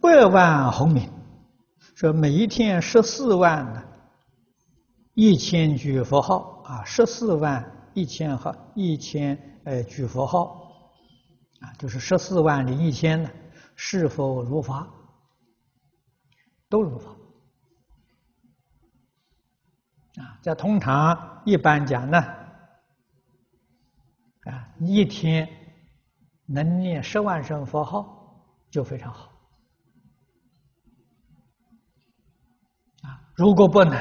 百万红名，说每一天十四万呢一千句佛号啊，十四万一千号一千呃句佛号啊，就是十四万零一千呢，是否如法？都如法啊。在通常一般讲呢，啊，一天能念十万声佛号就非常好。如果不能，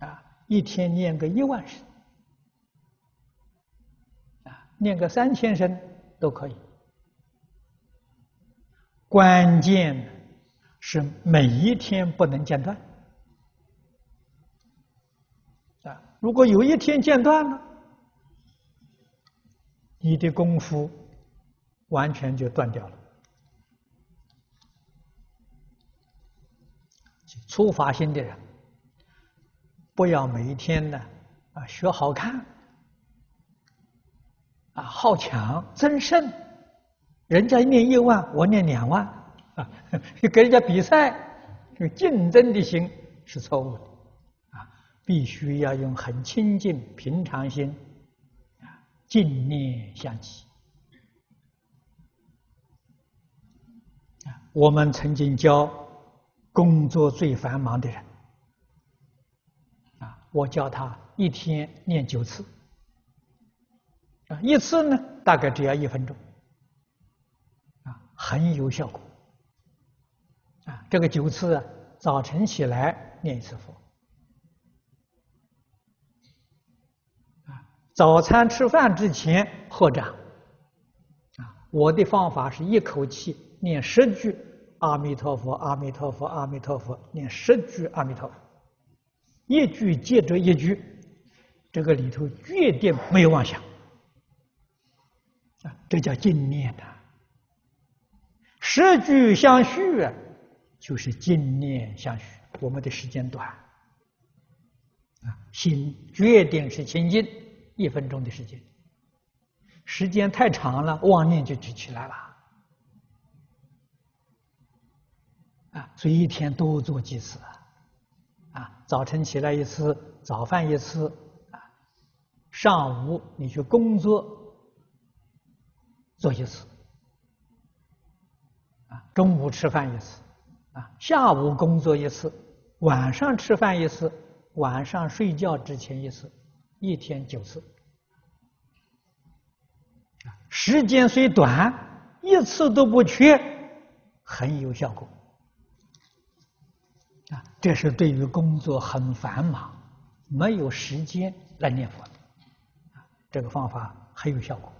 啊，一天念个一万声，啊，念个三千声都可以。关键是每一天不能间断，啊，如果有一天间断了，你的功夫完全就断掉了。初发心的人，不要每一天呢啊学好看，啊好强争胜，人家念一万，我念两万啊，跟人家比赛，这个竞争的心是错误的啊，必须要用很清净平常心啊，净念相继，我们曾经教。工作最繁忙的人，啊，我教他一天念九次，啊，一次呢大概只要一分钟，啊，很有效果，啊，这个九次，早晨起来念一次佛，啊，早餐吃饭之前合掌，啊，我的方法是一口气念十句。阿弥陀佛，阿弥陀佛，阿弥陀佛，念十句阿弥陀佛，一句接着一句，这个里头决定没有妄想，啊，这叫净念的。十句相续，就是净念相续。我们的时间短，啊，心决定是清净，一分钟的时间，时间太长了，妄念就举起来了。所以一天多做几次啊！啊，早晨起来一次，早饭一次，啊，上午你去工作做一次，啊，中午吃饭一次，啊，下午工作一次，晚上吃饭一次，晚上睡觉之前一次，一天九次。啊，时间虽短，一次都不缺，很有效果。这是对于工作很繁忙、没有时间来念佛的，这个方法很有效果。